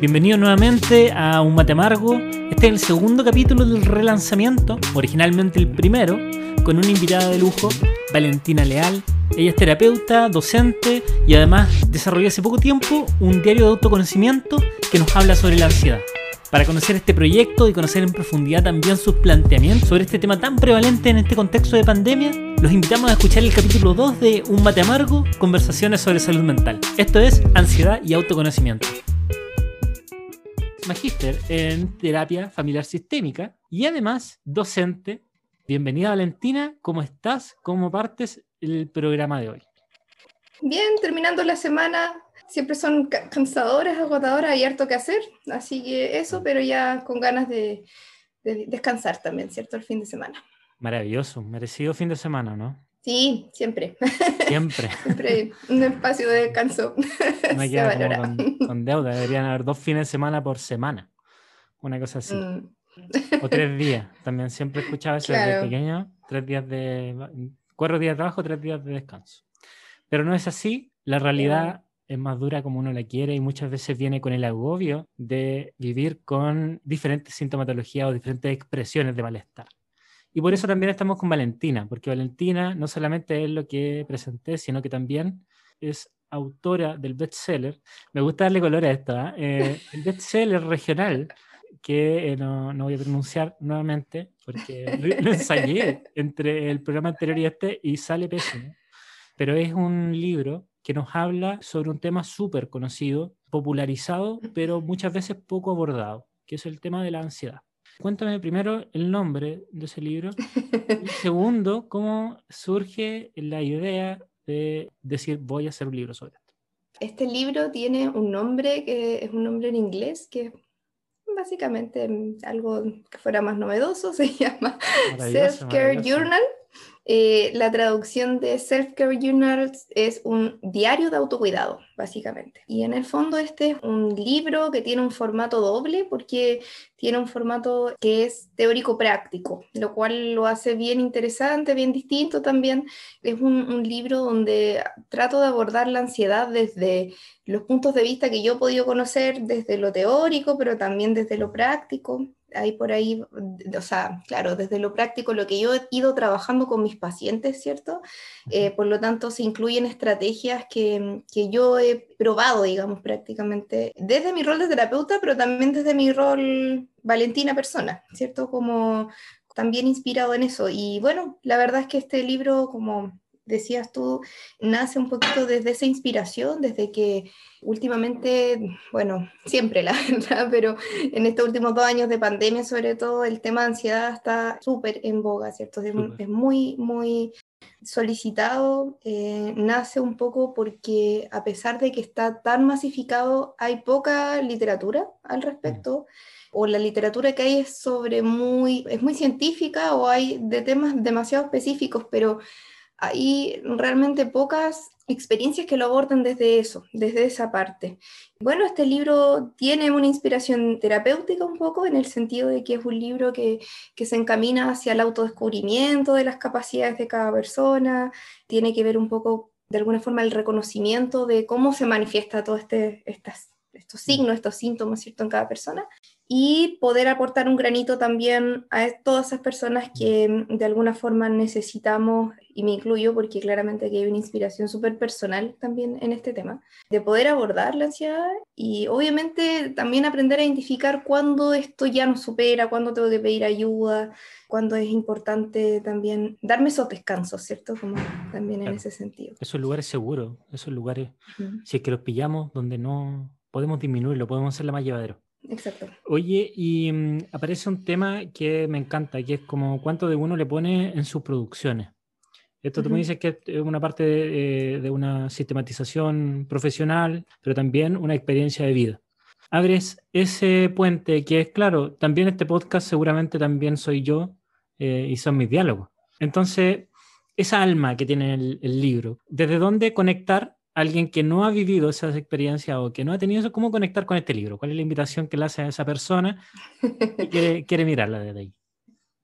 Bienvenido nuevamente a Un Mate Amargo. Este es el segundo capítulo del relanzamiento, originalmente el primero, con una invitada de lujo, Valentina Leal. Ella es terapeuta, docente y además desarrolló hace poco tiempo un diario de autoconocimiento que nos habla sobre la ansiedad. Para conocer este proyecto y conocer en profundidad también sus planteamientos sobre este tema tan prevalente en este contexto de pandemia, los invitamos a escuchar el capítulo 2 de Un Mate Amargo, Conversaciones sobre Salud Mental. Esto es Ansiedad y Autoconocimiento magíster en terapia familiar sistémica y además docente. Bienvenida Valentina, ¿cómo estás? ¿Cómo partes el programa de hoy? Bien, terminando la semana, siempre son cansadoras, agotadoras, hay harto que hacer, así que eso, pero ya con ganas de, de descansar también, ¿cierto? El fin de semana. Maravilloso, merecido fin de semana, ¿no? Sí, siempre. Siempre. siempre un espacio de descanso. No hay con, con, deuda, deberían haber dos fines de semana por semana. Una cosa así. Mm. O tres días. También siempre escuchaba eso desde pequeño. Tres días de. Cuatro días de trabajo, tres días de descanso. Pero no es así. La realidad es más dura como uno la quiere y muchas veces viene con el agobio de vivir con diferentes sintomatologías o diferentes expresiones de malestar. Y por eso también estamos con Valentina, porque Valentina no solamente es lo que presenté, sino que también es autora del bestseller. Me gusta darle color a esto, ¿ah? eh, el bestseller regional, que eh, no, no, voy a pronunciar nuevamente, porque lo, ensayé entre el programa anterior y este y sale pésimo. Pero es un libro que nos habla sobre un tema súper conocido, popularizado, pero muchas veces poco abordado, que es el tema de la ansiedad. Cuéntame primero el nombre de ese libro y segundo, cómo surge la idea de decir voy a hacer un libro sobre esto. Este libro tiene un nombre que es un nombre en inglés que básicamente algo que fuera más novedoso, se llama Self Care Journal eh, la traducción de Self Care Journals es un diario de autocuidado, básicamente. Y en el fondo este es un libro que tiene un formato doble porque tiene un formato que es teórico práctico, lo cual lo hace bien interesante, bien distinto también. Es un, un libro donde trato de abordar la ansiedad desde los puntos de vista que yo he podido conocer, desde lo teórico, pero también desde lo práctico hay por ahí, o sea, claro, desde lo práctico, lo que yo he ido trabajando con mis pacientes, ¿cierto? Eh, por lo tanto, se incluyen estrategias que, que, yo he probado, digamos, prácticamente, desde mi rol de terapeuta, pero también desde mi rol Valentina persona, ¿cierto? Como también inspirado en eso. Y bueno, la verdad es que este libro, como decías tú, nace un poquito desde esa inspiración, desde que últimamente, bueno, siempre la verdad, pero en estos últimos dos años de pandemia sobre todo, el tema de ansiedad está súper en boga, ¿cierto? Es, muy, muy solicitado, eh, nace un poco porque a pesar de que está tan masificado, hay poca literatura al respecto. o la literatura que hay es sobre muy, es muy científica o hay de temas demasiado específicos, pero hay realmente pocas experiencias que lo abordan desde eso, desde esa parte. Bueno, este libro tiene una inspiración terapéutica un poco, en el sentido de que es un libro que, se encamina hacia el autodescubrimiento de las capacidades de cada persona, tiene que ver un poco, de alguna forma, el reconocimiento de cómo se manifiesta todo este, estas, estos signos, estos síntomas, ¿cierto?, en cada persona y poder aportar un granito también a todas esas personas que mm, de alguna forma necesitamos, y me incluyo porque claramente aquí hay una inspiración súper personal también en este tema, de poder abordar la ansiedad y obviamente también aprender a identificar cuándo esto ya nos supera, cuándo tengo que pedir ayuda, cuándo es importante también darme esos descansos, ¿cierto? Como también en ese sentido. Esos lugares seguros, esos lugares, si es que los pillamos donde no podemos disminuirlo, podemos hacerlo más llevadero. Exacto. Oye, y mm, aparece un tema que me encanta, que es como cuánto de uno le pone en sus producciones. Esto tú me dices que es una parte de, eh, una sistematización profesional, pero también una experiencia de vida. Abres ese puente que es, claro, también este podcast seguramente también soy yo eh, y son mis diálogos. Entonces, esa alma que tiene el, el libro, ¿desde dónde conectar alguien que no ha vivido esas experiencias o que no ha tenido eso, ¿cómo conectar con este libro? ¿Cuál es la invitación que le hace a esa persona y quiere, quiere mirarla desde ahí?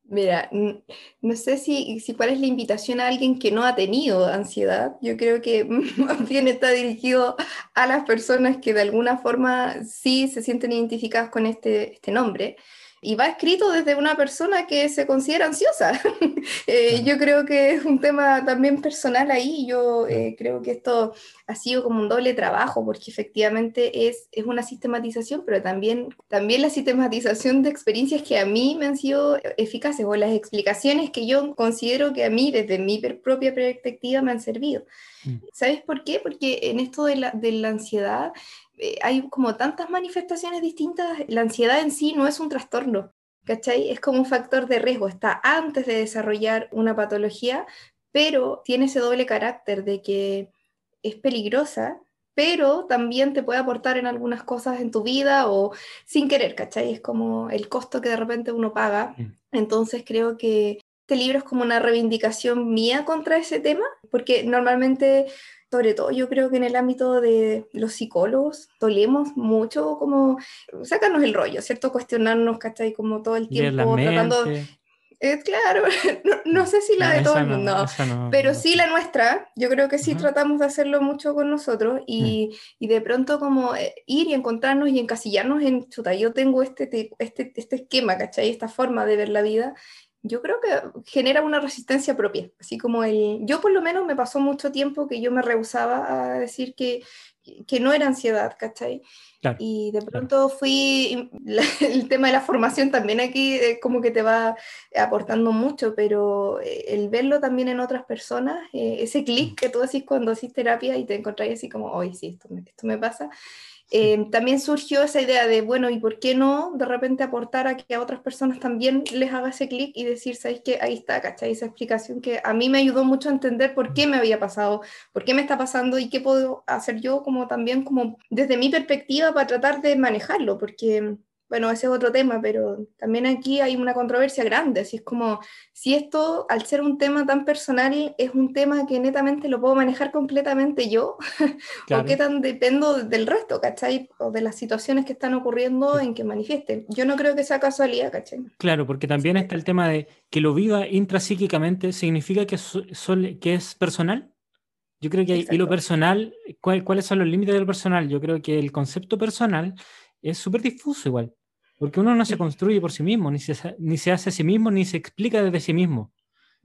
Mira, no sé si, si cuál es la invitación a alguien que no ha tenido ansiedad. Yo creo que más bien está dirigido a las personas que de alguna forma sí se sienten identificadas con este, este nombre y va escrito desde una persona que se considera ansiosa. Eh, yo creo que es un tema también personal ahí. Yo eh, creo que esto ha sido como un doble trabajo, porque efectivamente es, es una sistematización, pero también, también la sistematización de experiencias que a mí me han sido eficaces o las explicaciones que yo considero que a mí desde mi propia perspectiva me han servido. Mm. ¿Sabes por qué? Porque en esto de la, de la ansiedad eh, hay como tantas manifestaciones distintas, la ansiedad en sí no es un trastorno, ¿cachai? Es como un factor de riesgo, está antes de desarrollar una patología, pero tiene ese doble carácter de que es peligrosa, pero también te puede aportar en algunas cosas en tu vida o sin querer, ¿cachai? Es como el costo que de repente uno paga. Mm. Entonces creo que este libro es como una reivindicación mía contra ese tema, porque normalmente sobre todo yo creo que en el ámbito de los psicólogos tolemos mucho como sacarnos el rollo, ¿cierto? Cuestionarnos, ¿cachai? Como todo el tiempo tratando... Eh, claro, no, sé si la de todo el mundo, pero sí la nuestra, yo creo que sí tratamos de hacerlo mucho con nosotros y, mm. y de pronto como eh, ir y encontrarnos y encasillarnos en, chuta, yo tengo este, este, este esquema, ¿cachai? Esta forma de ver la vida yo creo que genera una resistencia propia, así como el, yo por lo menos me pasó mucho tiempo que yo me rehusaba a decir que, que no era ansiedad, ¿cachai? y de pronto fui, el tema de la formación también aquí eh, como que te va aportando mucho, pero eh, el verlo también en otras personas, eh, ese clic que tú haces cuando haces terapia y te encontrás así como, hoy sí, esto esto me pasa, Em, también surgió esa idea de, bueno, ¿y por qué no de repente aportar a que a otras personas también les haga ese clic y decir, ¿sabes qué? Ahí está, ¿cachai? Esa explicación que a mí me ayudó mucho a entender por qué me había pasado, por qué me está pasando y qué puedo hacer yo como también como desde mi perspectiva para tratar de manejarlo, porque bueno, ese es otro tema, pero también aquí hay una controversia grande, así es como si esto, al ser un tema tan personal, es un tema que netamente lo puedo manejar completamente yo, o qué tan dependo del resto, ¿cachai? O de las situaciones que están ocurriendo en que manifiesten. Yo no creo que sea casualidad, ¿cachai? Claro, porque también está el tema de que lo viva intrapsíquicamente, ¿significa que, que es personal? Yo creo que hay, y lo personal, ¿cuáles son los límites del personal? Yo creo que el concepto personal es súper difuso igual, porque uno no se construye por sí mismo, ni se, ni se hace a sí mismo, ni se explica desde sí mismo,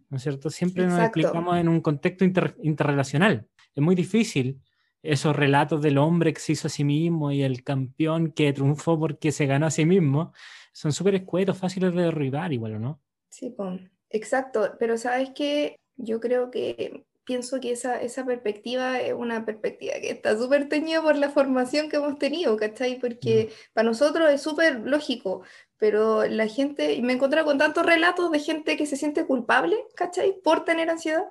¿no es cierto? Siempre nos explicamos en un contexto interrelacional. Es muy difícil esos relatos del hombre que se hizo a sí mismo y el campeón que triunfó porque se ganó a sí mismo, son súper escuetos, fáciles de derribar igual, ¿o no? Sí, pues, exacto, pero sabes que yo creo que pienso que esa, esa perspectiva es una perspectiva que está súper teñida por la formación que hemos tenido, ¿cachai? Porque mm. para nosotros es súper lógico, pero la gente, y me encontré con tantos relatos de gente que se siente culpable, ¿cachai? Por tener ansiedad.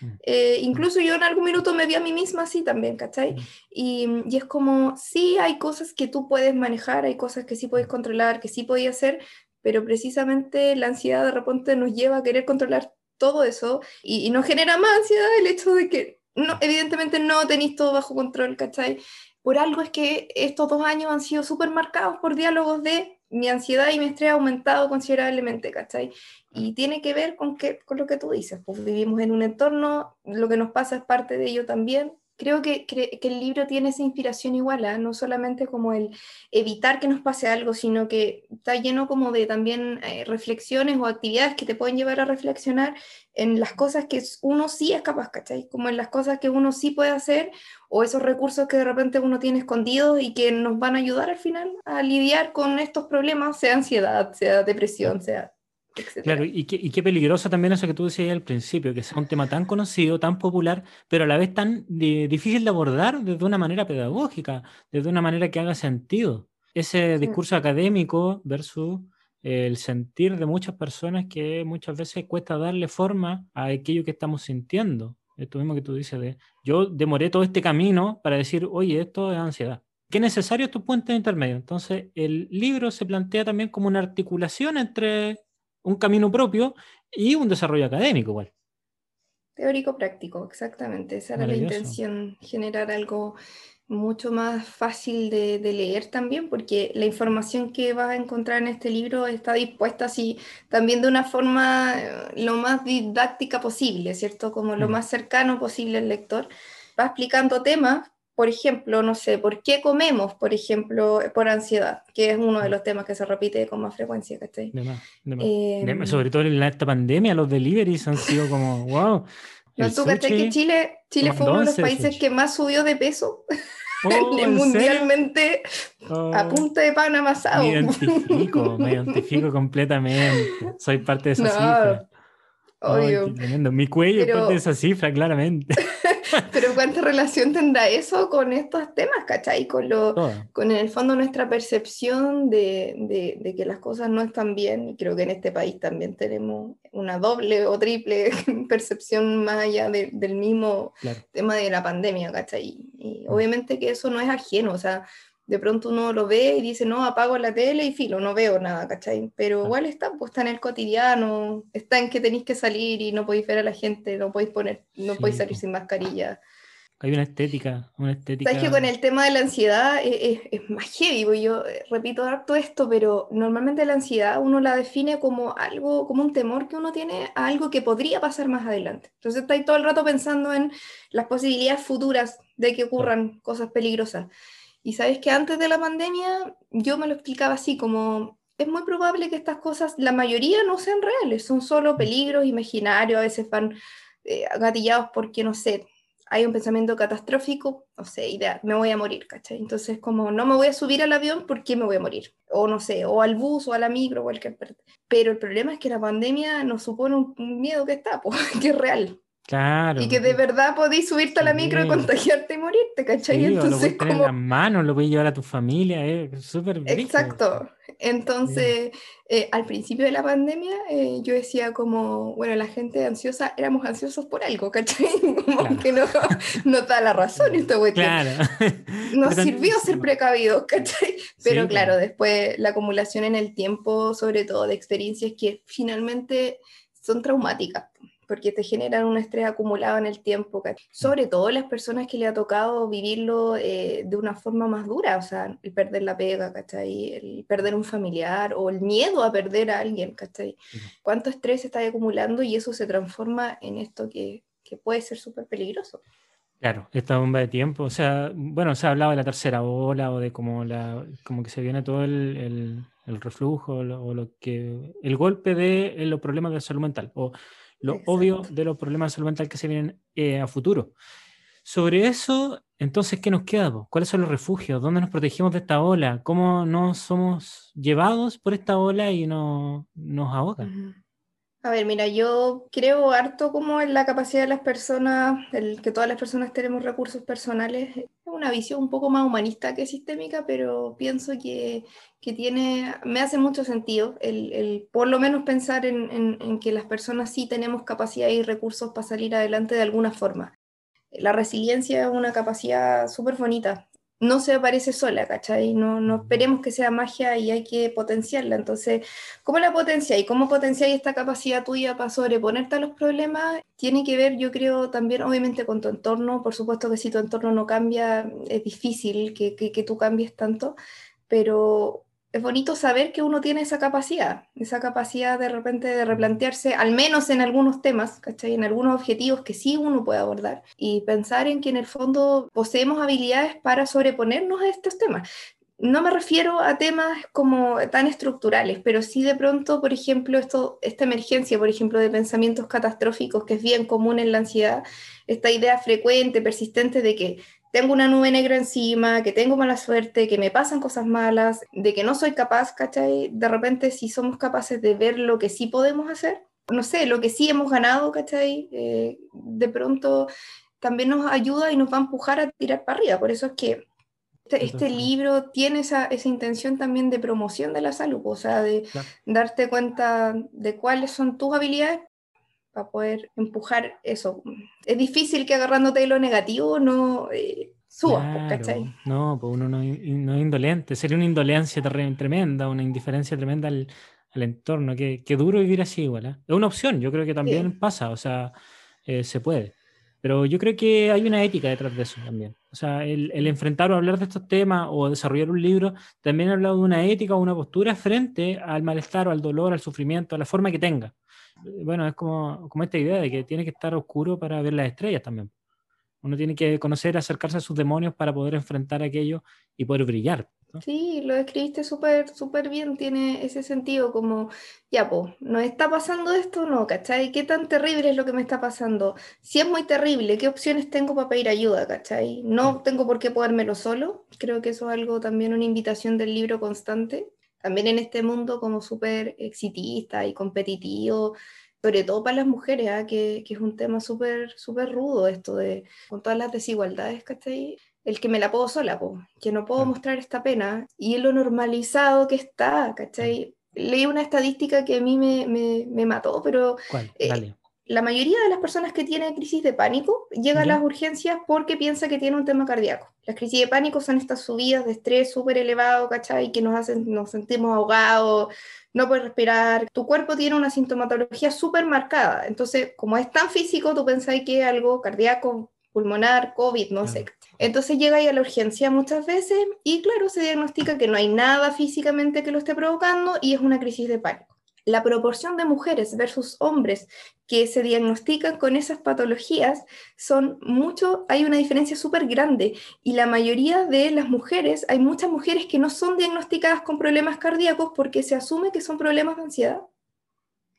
Mm. Eh, incluso yo en algún minuto me vi a mí misma así también, ¿cachai? Mm. Y, y, es como, sí, hay cosas que tú puedes manejar, hay cosas que sí puedes controlar, que sí podías hacer, pero precisamente la ansiedad de repente nos lleva a querer controlar todo eso y, no genera más ansiedad el hecho de que no, evidentemente no tenéis todo bajo control, ¿cachai? Por algo es que estos dos años han sido súper marcados por diálogos de mi ansiedad y mi estrés ha aumentado considerablemente, ¿cachai? Y tiene que ver con, que, con lo que tú dices, pues vivimos en un entorno, lo que nos pasa es parte de ello también, creo que, que, el libro tiene esa inspiración igual, ¿ah? no solamente como el evitar que nos pase algo, sino que está lleno como de también eh, reflexiones o actividades que te pueden llevar a reflexionar en las cosas que uno sí es capaz, ¿cachai? Como en las cosas que uno sí puede hacer o esos recursos que de repente uno tiene escondidos y que nos van a ayudar al final a lidiar con estos problemas, sea ansiedad, sea depresión, sea Claro, y qué, y qué, peligroso también eso que tú decías al principio, que sea un tema tan conocido, tan popular, pero a la vez tan difícil de abordar desde una manera pedagógica, desde una manera que haga sentido. Ese discurso académico versus el sentir de muchas personas que muchas veces cuesta darle forma a aquello que estamos sintiendo. Esto mismo que tú dices de, yo demoré todo este camino para decir, oye, esto es ansiedad. Qué necesario es tu puente intermedio. Entonces, el libro se plantea también como una articulación entre un camino propio y un desarrollo académico igual. Teórico práctico, exactamente. Esa era la intención, generar algo mucho más fácil de, leer también, porque la información que vas a encontrar en este libro está dispuesta así también de una forma eh, lo más didáctica posible, ¿cierto? Como lo mm. más cercano posible al lector. Va explicando temas, por ejemplo, no sé, ¿por qué comemos, por ejemplo, por ansiedad? Que es uno de los temas que se repite con más frecuencia, ¿cachai? Em, sobre todo en esta pandemia, los deliveries han sido como, wow. ¿No, tú que Chile, Chile fue uno de los países que más subió de peso? Oh, mundialmente a oh. punta de pan amasado. Me identifico, me identifico completamente. Soy parte de esa cifra. Obvio. Mi cuello es parte de esa cifra, claramente. Pero ¿cuánta relación tendrá eso con estos temas, cachai? Con, lo, con en el fondo nuestra percepción de, de, que las cosas no están bien. Y creo que en este país también tenemos una doble o triple percepción más allá del mismo tema de la pandemia, cachai. Y mm. obviamente que eso no es ajeno, o sea, de pronto uno lo ve y dice, no, apago la tele y filo, no veo nada, ¿cachai? Pero igual está, pues está en el cotidiano, está en que tenéis que salir y no podéis ver a la gente, no podéis poner, no podéis salir sin mascarilla. Hay una estética, una estética. Sabes que con el tema de la ansiedad es, más heavy, porque yo eh, repito harto esto, pero normalmente la ansiedad uno la define como algo, como un temor que uno tiene a algo que podría pasar más adelante. Entonces estáis todo el rato pensando en las posibilidades futuras de que ocurran cosas peligrosas. Y sabes que antes de la pandemia yo me lo explicaba así, como es muy probable que estas cosas, la mayoría no sean reales, son solo mm. peligros imaginarios, a veces van eh, gatillados porque, no sé, hay un pensamiento catastrófico, no sé, idea, me voy a morir, ¿cachai? Entonces, como no me voy a subir al avión porque me voy a morir, o no sé, o al bus, o a la micro, o cualquier parte. Pero el problema es que la pandemia nos supone un, miedo que está, pues, que es real. Claro. Y que de verdad podéis subirte a la micro y contagiarte y morirte, ¿cachai? Sí, Entonces, lo como... en las manos, lo puedes llevar a tu familia, es súper Exacto. Entonces, eh, al principio de la pandemia, eh, yo decía como, bueno, la gente ansiosa, éramos ansiosos por algo, ¿cachai? Como que no, no da la razón esto, güey. Claro. Nos sirvió ser precavidos, ¿cachai? Pero claro, después la acumulación en el tiempo, sobre todo de experiencias que finalmente son traumáticas porque te generan un estrés acumulado en el tiempo, sobre todo las personas que le ha tocado vivirlo eh, de una forma más dura, o sea, el perder la pega, ¿cachai? El perder un familiar o el miedo a perder a alguien, ¿cachai? ¿Cuánto estrés está acumulando y eso se transforma en esto que, que puede ser súper peligroso? Claro, esta bomba de tiempo, o sea, bueno, se ha hablado de la tercera ola o de cómo, la, como que se viene todo el, el, el reflujo o lo que, el golpe de los problemas de salud mental o lo obvio de los problemas de salud mental que se vienen eh, a futuro. Sobre eso, entonces, ¿qué nos queda? ¿Cuáles son los refugios? ¿Dónde nos protegemos de esta ola? ¿Cómo no somos llevados por esta ola y no, nos ahoga? A ver, mira, yo creo harto como en la capacidad de las personas, el que todas las personas tenemos recursos personales. Es una visión un poco más humanista que sistémica, pero pienso que, que tiene, me hace mucho sentido el, el por lo menos pensar en, en, en, que las personas sí tenemos capacidad y recursos para salir adelante de alguna forma. La resiliencia es una capacidad súper bonita no se aparece sola, ¿cachai? No, no esperemos que sea magia y hay que potenciarla. Entonces, ¿cómo la potencia y cómo potenciar esta capacidad tuya para sobreponerte a los problemas? Tiene que ver, yo creo, también obviamente con tu entorno. Por supuesto que si tu entorno no cambia, es difícil que, que, que tú cambies tanto, pero es bonito saber que uno tiene esa capacidad, esa capacidad de repente de replantearse, al menos en algunos temas, ¿cachai? En algunos objetivos que sí uno puede abordar y pensar en que en el fondo poseemos habilidades para sobreponernos a estos temas. No me refiero a temas como tan estructurales, pero sí de pronto, por ejemplo, esto, esta emergencia, por ejemplo, de pensamientos catastróficos, que es bien común en la ansiedad, esta idea frecuente, persistente de que tengo una nube negra encima, que tengo mala suerte, que me pasan cosas malas, de que no soy capaz, ¿cachai? De repente si somos capaces de ver lo que sí podemos hacer, no sé, lo que sí hemos ganado, ¿cachai? Eh, de pronto también nos ayuda y nos va a empujar a tirar para arriba. Por eso es que este, este libro tiene esa, esa, intención también de promoción de la salud, o sea, de darte cuenta de cuáles son tus habilidades para poder empujar eso. Es difícil que agarrándote de lo negativo no eh, subas, ¿cachai? No, pues uno no, no, es indolente, sería una indolencia tremenda, una indiferencia tremenda al, al entorno, que, duro vivir así igual. ¿eh? Es una opción, yo creo que también pasa, o sea, eh, se puede. Pero yo creo que hay una ética detrás de eso también. O sea, el, el, enfrentar o hablar de estos temas o desarrollar un libro también ha hablado de una ética o una postura frente al malestar o al dolor, al sufrimiento, a la forma que tenga. Bueno, es como, como esta idea de que tiene que estar oscuro para ver las estrellas también. Uno tiene que conocer, acercarse a sus demonios para poder enfrentar aquello y poder brillar. Sí, lo describiste súper súper bien, tiene ese sentido como, ya, pues, ¿nos está pasando esto o no? ¿Cachai? ¿Qué tan terrible es lo que me está pasando? Si es muy terrible, ¿qué opciones tengo para pedir ayuda? ¿Cachai? No tengo por qué podérmelo solo. Creo que eso es algo también, una invitación del libro constante. También en este mundo como súper exitista y competitivo, sobre todo para las mujeres, ¿ah? que, que, es un tema súper súper rudo esto de, con todas las desigualdades, ¿cachai? El que me la puedo sola, que no puedo mostrar esta pena, y lo normalizado que está, ¿cachai? Leí una estadística que a mí me, me, mató, pero eh, la mayoría de las personas que tienen crisis de pánico llegan a las urgencias porque piensa que tiene un tema cardíaco. Las crisis de pánico son estas subidas de estrés súper elevado, ¿cachai? Que nos hacen, nos sentimos ahogados, no puedes respirar. Tu cuerpo tiene una sintomatología súper marcada. Entonces, como es tan físico, tú pensáis que es algo cardíaco, pulmonar, COVID, no sé. Entonces llega ahí a la urgencia muchas veces y claro, se diagnostica que no hay nada físicamente que lo esté provocando y es una crisis de pánico. La proporción de mujeres versus hombres que se diagnostican con esas patologías son mucho, hay una diferencia súper grande y la mayoría de las mujeres, hay muchas mujeres que no son diagnosticadas con problemas cardíacos porque se asume que son problemas de ansiedad.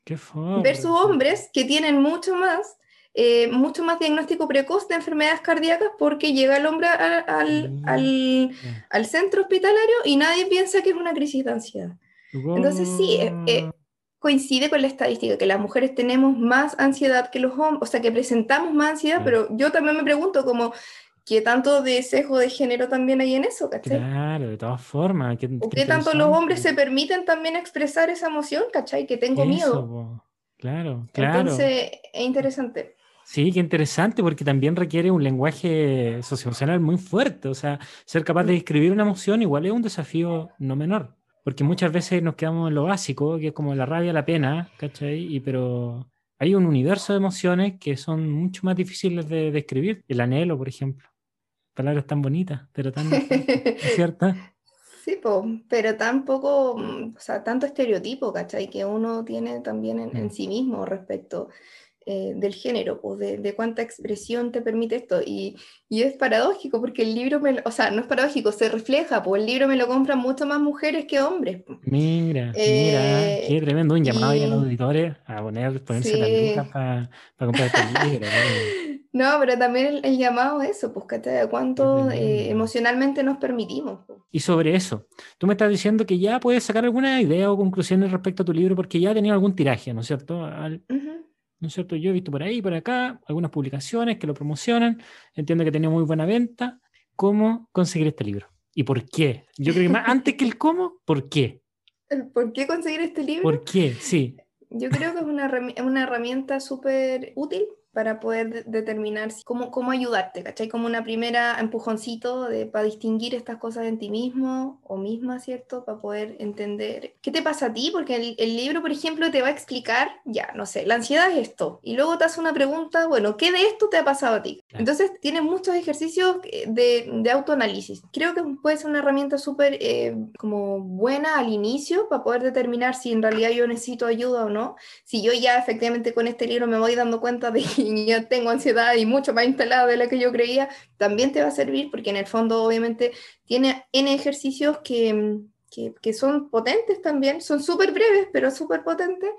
Qué versus hombres que tienen mucho más eh, mucho más diagnóstico precoz de enfermedades cardíacas porque llega el hombre al, mm, al, al, centro hospitalario y nadie piensa que es una crisis de ansiedad. Entonces sí, eh, eh, coincide con la estadística, que las mujeres tenemos más ansiedad que los hombres, o sea, que presentamos más ansiedad, pero yo también me pregunto como... ¿Qué tanto de sesgo de género también hay en eso? ¿cachai? Claro, de todas formas. ¿Qué, qué, tanto los hombres se permiten también expresar esa emoción? ¿Cachai? Que tengo miedo. Claro, claro. Entonces, es interesante. Sí, qué interesante, porque también requiere un lenguaje socioemocional muy fuerte. O sea, ser capaz de mm. describir una emoción igual es un desafío no menor. Porque muchas veces nos quedamos en lo básico, que es como la rabia, la pena, ¿cachai? Y, pero hay un universo de emociones que son mucho más difíciles de describir. El anhelo, por ejemplo. Palabras tan bonitas, pero tan ciertas. Sí, pero tampoco, o sea, tanto estereotipo, ¿cachai? Que uno tiene también en, en mm. sí mismo respecto eh, del género, pues de, de, cuánta expresión te permite esto. Y, y, es paradójico, porque el libro, me, o sea, no es paradójico, se refleja, pues el libro me lo compran mucho más mujeres que hombres. Mira, mira, qué tremendo, un llamado a los auditores a poner, ponerse sí. la para comprar este libro. No, pero también el, llamado a eso, pues, ¿cachai? ¿Cuánto eh, emocionalmente nos permitimos? Y sobre eso, tú me estás diciendo que ya puedes sacar alguna idea o conclusiones respecto a tu libro porque ya ha tenido algún tiraje, ¿no es cierto? Al, ¿no es cierto? Yo he visto por ahí, por acá, algunas publicaciones que lo promocionan, entiendo que tenía muy buena venta. ¿Cómo conseguir este libro? ¿Y por qué? Yo creo que más, antes que el cómo, ¿por qué? ¿El ¿Por qué conseguir este libro? ¿Por qué? Sí. Yo creo que es una, una herramienta súper útil para poder determinar cómo, cómo ayudarte, ¿cachai? Como una primera empujoncito de, para distinguir estas cosas en ti mismo o misma, ¿cierto? Para poder entender qué te pasa a ti, porque el, el, libro, por ejemplo, te va a explicar, ya, no sé, la ansiedad es esto, y luego te hace una pregunta, bueno, ¿qué de esto te ha pasado a ti? Entonces, tiene muchos ejercicios de, de autoanálisis. Creo que puede ser una herramienta súper eh, como buena al inicio para poder determinar si en realidad yo necesito ayuda o no. Si yo ya efectivamente con este libro me voy dando cuenta de que y ya tengo ansiedad y mucho más instalada de la que yo creía, también te va a servir porque en el fondo obviamente tiene N ejercicios que, que, que son potentes también, son súper breves, pero súper potentes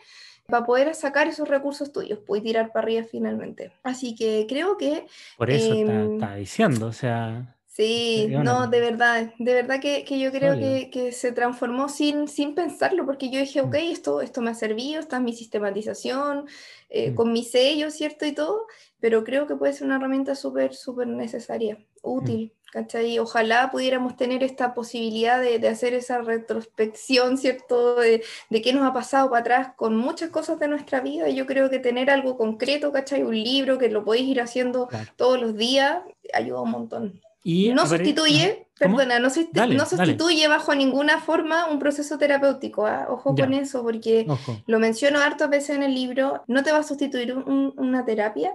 para poder sacar esos recursos tuyos, pues tirar para arriba finalmente. Así que creo que... Por eso eh, está, diciendo, o sea... Sí, no, de verdad, de verdad que, que yo creo que, que, se transformó sin, sin pensarlo, porque yo dije, mm. ok, esto, esto me ha servido, esta es mi sistematización, eh, mm. con mi sello, ¿cierto? Y todo, pero creo que puede ser una herramienta súper, súper necesaria, útil, mm. ¿cachai? Ojalá pudiéramos tener esta posibilidad de, de hacer esa retrospección, ¿cierto? De, de, qué nos ha pasado para atrás con muchas cosas de nuestra vida. Yo creo que tener algo concreto, ¿cachai? Un libro que lo podéis ir haciendo todos los días, ayuda un montón no sustituye, perdona, no, sustituye bajo ninguna forma un proceso terapéutico. ¿ah? Ojo con eso, porque lo menciono hartas veces en el libro, no te va a sustituir una terapia,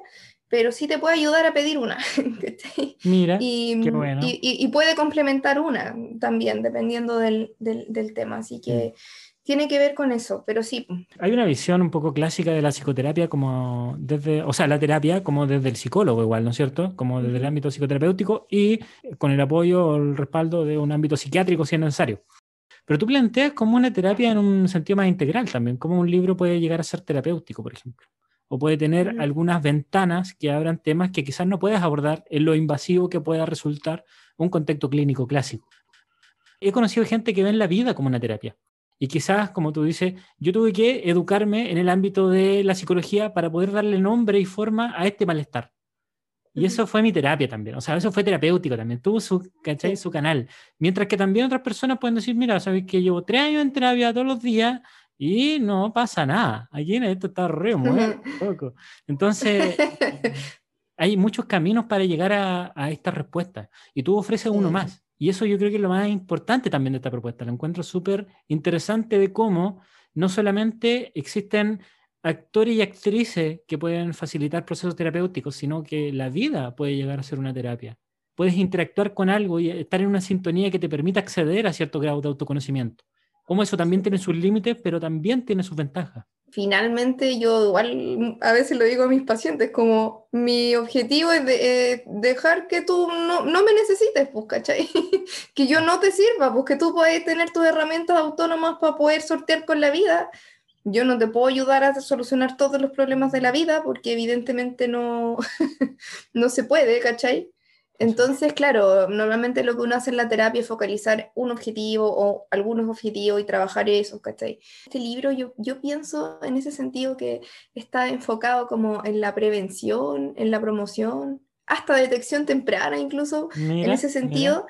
pero sí te puede ayudar a pedir una. Mira, y, qué bueno. y, puede complementar una también, dependiendo del, del, tema. Así que tiene que ver con eso, pero sí. Hay una visión un poco clásica de la psicoterapia como desde, o sea, la terapia como desde el psicólogo igual, ¿no es cierto? Como desde el ámbito psicoterapéutico y con el apoyo o el respaldo de un ámbito psiquiátrico si es necesario. Pero tú planteas como una terapia en un sentido más integral también, como un libro puede llegar a ser terapéutico, por ejemplo o puede tener algunas ventanas que abran temas que quizás no puedas abordar en lo invasivo que pueda resultar un contexto clínico clásico. He conocido gente que ve en la vida como una terapia. Y quizás, como tú dices, yo tuve que educarme en el ámbito de la psicología para poder darle nombre y forma a este malestar. Y eso fue mi terapia también. O sea, eso fue terapéutico también. Tuvo su, ¿cachai? su canal. Mientras que también otras personas pueden decir, mira, sabes que llevo tres años en terapia todos los días y no pasa nada. Aquí en esto está re poco. Entonces, hay muchos caminos para llegar a, a estas respuestas y tú ofreces uno más. Y eso yo creo que es lo más importante también de esta propuesta. Lo encuentro súper interesante de cómo no solamente existen actores y actrices que pueden facilitar procesos terapéuticos, sino que la vida puede llegar a ser una terapia. Puedes interactuar con algo y estar en una sintonía que te permita acceder a cierto grado de autoconocimiento cómo eso también tiene sus límites, pero también tiene sus ventajas. Finalmente, yo igual a veces lo digo a mis pacientes, como mi objetivo es dejar que tú no, no, me necesites, pues, ¿cachai? que yo no te sirva, pues que tú puedes tener tus herramientas autónomas para poder sortear con la vida. Yo no te puedo ayudar a solucionar todos los problemas de la vida porque evidentemente no, no se puede, ¿cachai? Entonces, claro, normalmente lo que uno hace en la terapia es focalizar un objetivo o algunos objetivos y trabajar eso, ¿cachai? Este libro yo, yo pienso en ese sentido que está enfocado como en la prevención, en la promoción, hasta detección temprana incluso, en ese sentido.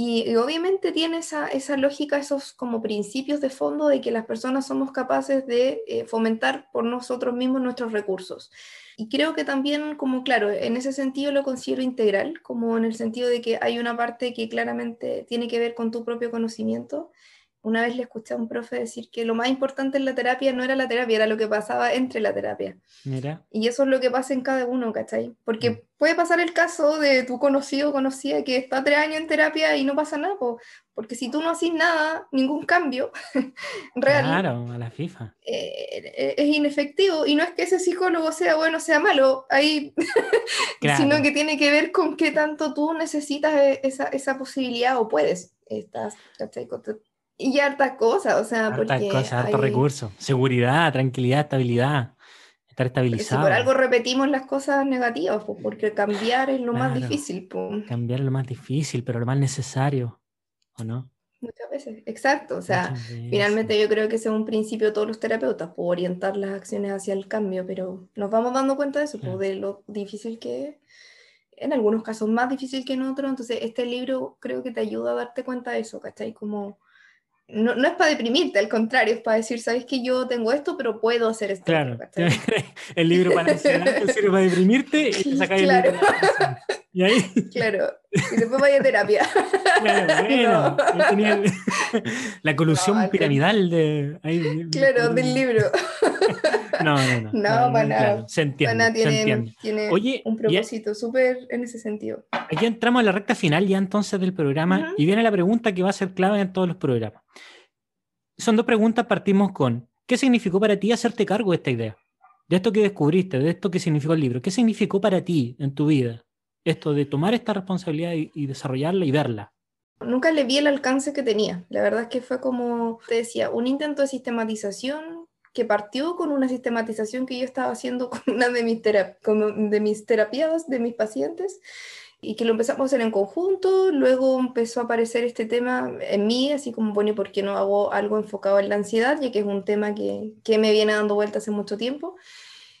Y, obviamente tiene esa, esa, lógica, esos como principios de fondo de que las personas somos capaces de eh, fomentar por nosotros mismos nuestros recursos. Y creo que también, como claro, en ese sentido lo considero integral, como en el sentido de que hay una parte que claramente tiene que ver con tu propio conocimiento. Una vez le escuché a un profe decir que lo más importante en la terapia no era la terapia, era lo que pasaba entre la terapia. Mira. Y eso es lo que pasa en cada uno, ¿cachai? Porque mm. puede pasar el caso de tu conocido o conocida que está tres años en terapia y no pasa nada, porque si tú no haces nada, ningún cambio real. Claro, a la FIFA. Eh, es inefectivo. Y no es que ese psicólogo sea bueno o sea malo, ahí, sino que tiene que ver con qué tanto tú necesitas e, esa, esa posibilidad o puedes. Estás, y hartas cosas, o sea, hartas cosas, hartos recursos, seguridad, tranquilidad, estabilidad, estar estabilizado. Si por algo repetimos las cosas negativas, pues, porque cambiar es lo más difícil. Pues. Cambiar es lo más difícil, pero lo más necesario no? Muchas veces, exacto. O sea, finalmente yo creo que ese es un principio de todos los terapeutas, por orientar las acciones hacia el cambio, pero nos vamos dando cuenta de eso, de lo difícil que es, en algunos casos más difícil que en otros. Entonces, este libro creo que te ayuda a darte cuenta de eso, ¿cachai? Como no, no, es para deprimirte, al contrario, es para decir, sabes que yo tengo esto, pero puedo hacer esto. Claro, el libro para sirve para deprimirte y te sacas claro. el libro. ¿Y ahí? Claro, y después vaya a terapia. Claro, bueno, tenía la colusión piramidal de, Claro, del libro. No, no, no. No, para nada. Se entiende. tiene, se entiende. tiene Oye, un propósito súper en ese sentido. Aquí entramos a la recta final ya entonces del programa y viene la pregunta que va a ser clave en todos los programas. Son dos preguntas, partimos con, ¿qué significó para ti hacerte cargo de esta idea? De esto que descubriste, de esto que significó el libro. ¿Qué significó para ti en tu vida esto de tomar esta responsabilidad y, desarrollarla y verla? Nunca le vi el alcance que tenía. La verdad es que fue como te decía, un intento de sistematización que partió con una sistematización que yo estaba haciendo con una de mis, de mis terapiadas, de mis pacientes, y que lo empezamos a hacer en conjunto, luego empezó a aparecer este tema en mí, así como, bueno, ¿y por qué no hago algo enfocado en la ansiedad? Ya que es un tema que, que me viene dando vueltas hace mucho tiempo.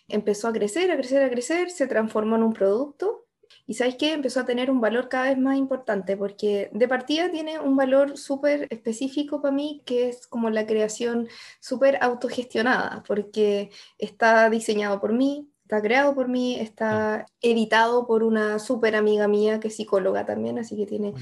Empezó a crecer, a crecer, a crecer, se transformó en un producto y sabéis que empezó a tener un valor cada vez más importante, porque de partida tiene un valor súper específico para mí, que es como la creación súper autogestionada, porque está diseñado por mí, está creado por mí, está editado por una súper amiga mía que es psicóloga también, así que tiene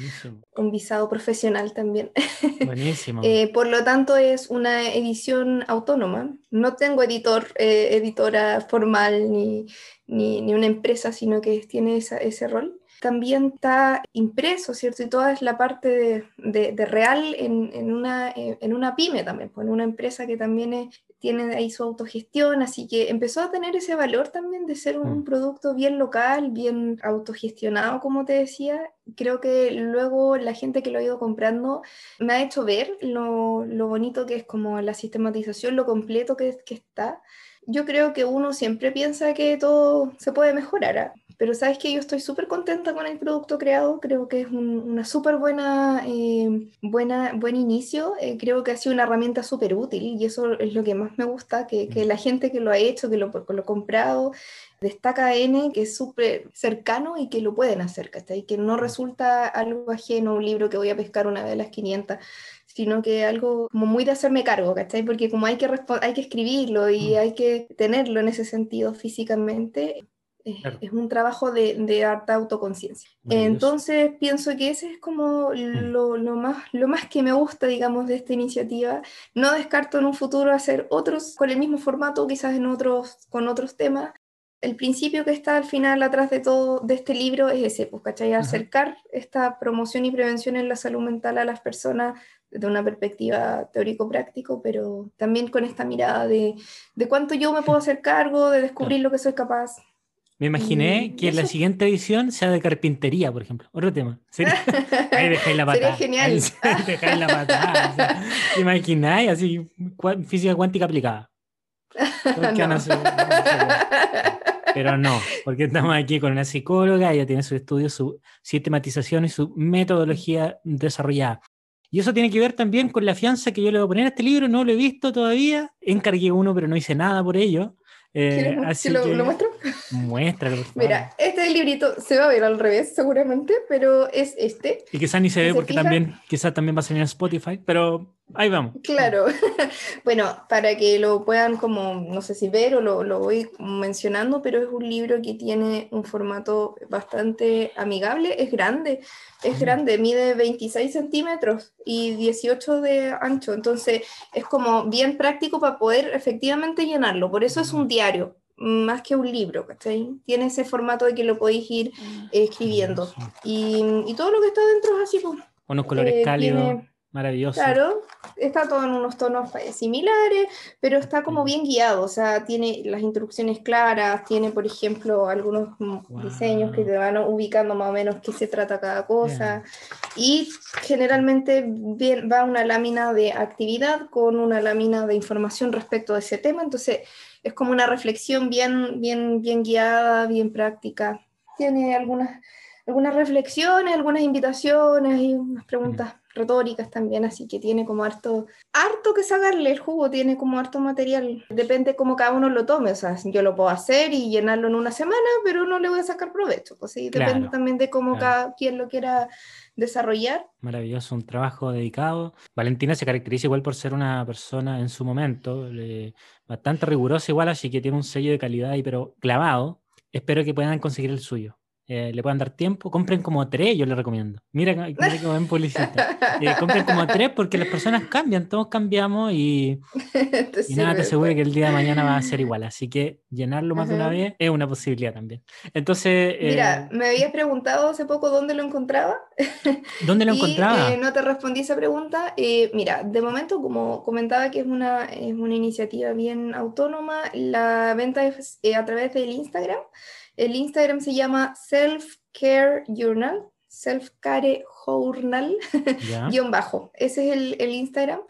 un visado profesional también. Buenísimo. Eh, por lo tanto, es una edición autónoma. No tengo editor, eh, editora formal ni, ni, ni, una empresa, sino que tiene ese rol también está impreso, ¿cierto? Y toda es la parte de, real en, una, eh, en una pyme también, pues, en una empresa que también tiene ahí su autogestión, así que empezó a tener ese valor también de ser un, mm. producto bien local, bien autogestionado, como te decía. Creo que luego la gente que lo ha ido comprando me ha hecho ver lo, bonito que es como la sistematización, lo completo que, que está. Yo creo que uno siempre piensa que todo se puede mejorar. ¿ah? Pero sabes que yo estoy súper contenta con el producto creado, creo que es una súper buena, eh, buena, buen inicio, eh, creo que ha sido una herramienta súper útil y eso es lo que más me gusta, que, que la gente que lo ha hecho, que lo, lo ha comprado, destaca N que es súper cercano y que lo pueden hacer, ¿cachai? Que no resulta algo ajeno un libro que voy a pescar una vez a las 500, sino que algo como muy de hacerme cargo, ¿cachai? Porque como hay que, hay que escribirlo y mm. hay que tenerlo en ese sentido físicamente, es, un trabajo de, de harta autoconciencia. Entonces pienso que ese es como mm. lo, lo, más, lo más que me gusta, digamos, de esta iniciativa. No descarto en un futuro hacer otros con el mismo formato, quizás en otros, con otros temas. El principio que está al final atrás de todo de este libro es ese, pues, ¿cachai? Acercar esta promoción y prevención en la salud mental a las personas desde una perspectiva teórico-práctico, pero también con esta mirada de, de cuánto yo me puedo hacer cargo, de descubrir lo que soy capaz. Me imaginé que la siguiente edición sea de carpintería, por ejemplo. Otro tema. Ahí dejáis la patada. Sería genial. Ahí dejáis la patada. imagináis? Así, física cuántica aplicada. no. Pero no, porque estamos aquí con una psicóloga, ella tiene su estudio, su sistematización y su metodología desarrollada. Y eso tiene que ver también con la fianza que yo le voy a poner a este libro, no lo he visto todavía, encargué uno, pero no hice nada por ello. Eh, así lo, lo, muestro? Muéstralo. Mira, este librito se va a ver al revés seguramente, pero es este. Y quizás ni se ve porque también, quizás también va a salir en Spotify, pero ahí vamos. Claro. bueno, para que lo puedan como, no sé si ver o lo, lo, voy mencionando, pero es un libro que tiene un formato bastante amigable, es grande, es grande, mide 26 centímetros y 18 de ancho, entonces es como bien práctico para poder efectivamente llenarlo, por eso es un diario más que un libro, ¿cachai? Tiene ese formato de que lo podéis ir mm. escribiendo. Y, y, todo lo que está dentro es así, pues. Unos colores eh, cálidos. Maravilloso. Claro, está todo en unos tonos eh, similares, pero está como bien guiado, o sea, tiene las instrucciones claras, tiene, por ejemplo, algunos mm, diseños que te van ubicando más o menos qué se trata cada cosa, y generalmente va una lámina de actividad con una lámina de información respecto de ese tema, entonces es como una reflexión bien, bien, bien guiada, bien práctica. Tiene algunas, algunas reflexiones, algunas invitaciones y unas preguntas retóricas también, así que tiene como harto, harto que sacarle el jugo, tiene como harto material, depende cómo cada uno lo tome, o sea, yo lo puedo hacer y llenarlo en una semana, pero no le voy a sacar provecho, pues sí, depende también de cómo cada quien lo quiera desarrollar. Maravilloso, un trabajo dedicado. Valentina se caracteriza igual por ser una persona en su momento bastante rigurosa igual, así que tiene un sello de calidad y pero clavado. Espero que puedan conseguir el suyo. Eh, le puedan dar tiempo, compren como tres, yo les recomiendo. Mira, mira que ven publicista. Eh, compren como tres porque las personas cambian, todos cambiamos y, y nada te asegura que el día de mañana va a ser igual. Así que llenarlo más de una vez es una posibilidad también. Entonces. Eh, Mira, me habías preguntado hace poco dónde lo encontraba. ¿Dónde lo encontraba? no te respondí esa pregunta. mira, de momento, como comentaba que es una, es una iniciativa bien autónoma, la venta es a través del Instagram. El Instagram se llama Self Care Journal, Self Care Journal, guion bajo. Ese es el, el Instagram.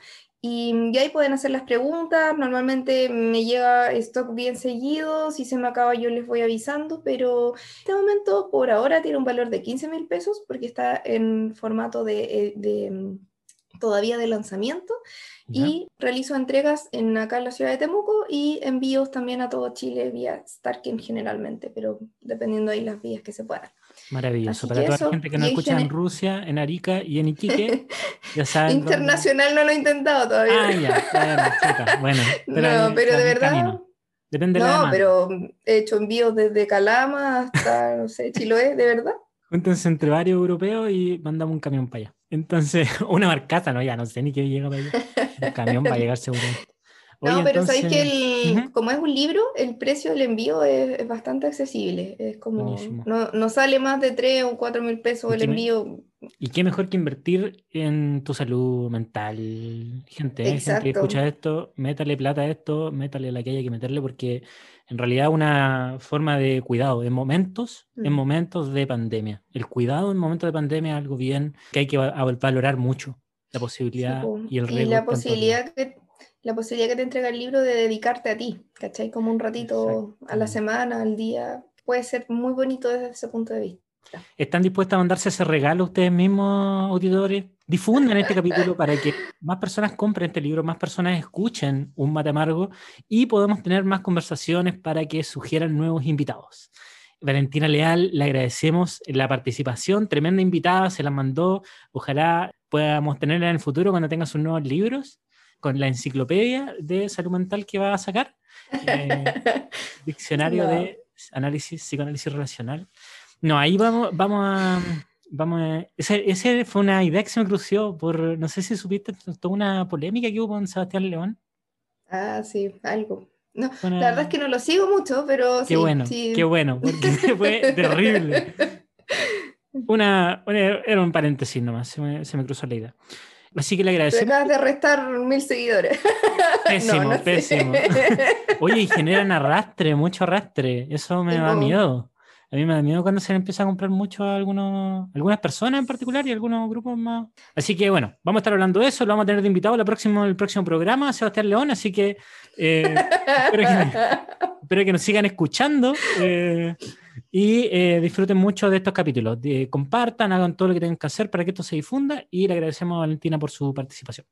Y, ahí pueden hacer las preguntas. Normalmente me llega stock bien seguido. Si se me acaba, yo les voy avisando. Pero este momento, por ahora, tiene un valor de 15 mil pesos porque está en formato de, eh, de mm, todavía de lanzamiento. Y realizo entregas en acá en la ciudad de Temuco y envíos también a todo Chile vía Starkin generalmente, pero dependiendo ahí las vías que se puedan. Maravilloso. Para toda la gente que nos escucha en Rusia, en Arica y en Iquique, ya saben. Internacional no lo he intentado todavía. Ah, ya, bueno, pero, no, pero de verdad. Depende no, de la pero he hecho envíos desde Calama hasta, no sé, Chiloé, ¿de verdad? Júntense entre varios europeos y mandamos un camión para allá. Entonces, una barcaza, no, ya no sé ni qué llega para allá. Un camión va a llegar seguro. No, pero sabéis que como es un libro, el precio del envío es, bastante accesible. Es como, no, no, sale más de 3 o 4 mil pesos el envío. Y qué mejor que invertir en tu salud mental, gente. ¿eh? Gente que escucha esto, métale plata a esto, métale la que haya que meterle, porque en realidad una forma de cuidado en momentos, en momentos de pandemia. El cuidado en momentos de pandemia es algo bien que hay que valorar mucho. La posibilidad y el riesgo. Y la posibilidad que la posibilidad que te entrega el libro de dedicarte a ti, ¿cachai? Como un ratito a la semana, al día, puede ser muy bonito desde ese punto de vista. ¿Están dispuestos a mandarse ese regalo ustedes mismos, auditores? Difundan este capítulo para que más personas compren este libro, más personas escuchen un mate amargo y podamos tener más conversaciones para que sugieran nuevos invitados. Valentina Leal, le agradecemos la participación, tremenda invitada, se la mandó. Ojalá podamos tenerla en el futuro cuando tenga sus nuevos libros, con la enciclopedia de salud mental que va a sacar, eh, diccionario de análisis, psicoanálisis relacional. No, ahí vamos, vamos a. Vamos a, ese, ese, fue una idea que se me crució por, no sé si supiste, toda una polémica que hubo con Sebastián León. Ah, sí, algo. No, La verdad es que no lo sigo mucho, pero qué bueno, qué bueno, porque fue terrible. Una, era un paréntesis nomás, se me, se me, cruzó la idea. Así que le agradecemos. acabas de restar mil seguidores. Pésimo, pésimo. Oye, y generan arrastre, mucho arrastre. Eso me da miedo. A mí me da miedo cuando se le empieza a comprar mucho a algunos, algunas personas en particular y algunos grupos más. Así que bueno, vamos a estar hablando de eso, lo vamos a tener de invitado el próximo, el próximo programa, Sebastián León, así que, eh, espero, que nos sigan escuchando eh, y eh, disfruten mucho de estos capítulos. compartan, hagan todo lo que tengan que hacer para que esto se difunda y le agradecemos a Valentina por su participación.